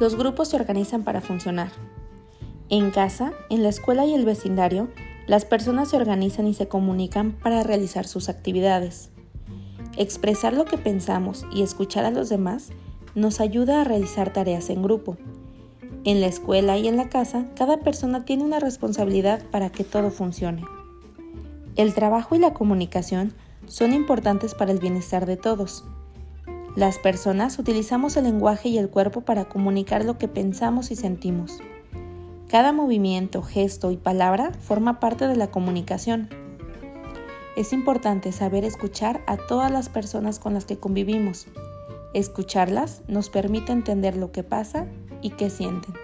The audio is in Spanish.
Los grupos se organizan para funcionar. En casa, en la escuela y el vecindario, las personas se organizan y se comunican para realizar sus actividades. Expresar lo que pensamos y escuchar a los demás nos ayuda a realizar tareas en grupo. En la escuela y en la casa, cada persona tiene una responsabilidad para que todo funcione. El trabajo y la comunicación son importantes para el bienestar de todos. Las personas utilizamos el lenguaje y el cuerpo para comunicar lo que pensamos y sentimos. Cada movimiento, gesto y palabra forma parte de la comunicación. Es importante saber escuchar a todas las personas con las que convivimos. Escucharlas nos permite entender lo que pasa y qué sienten.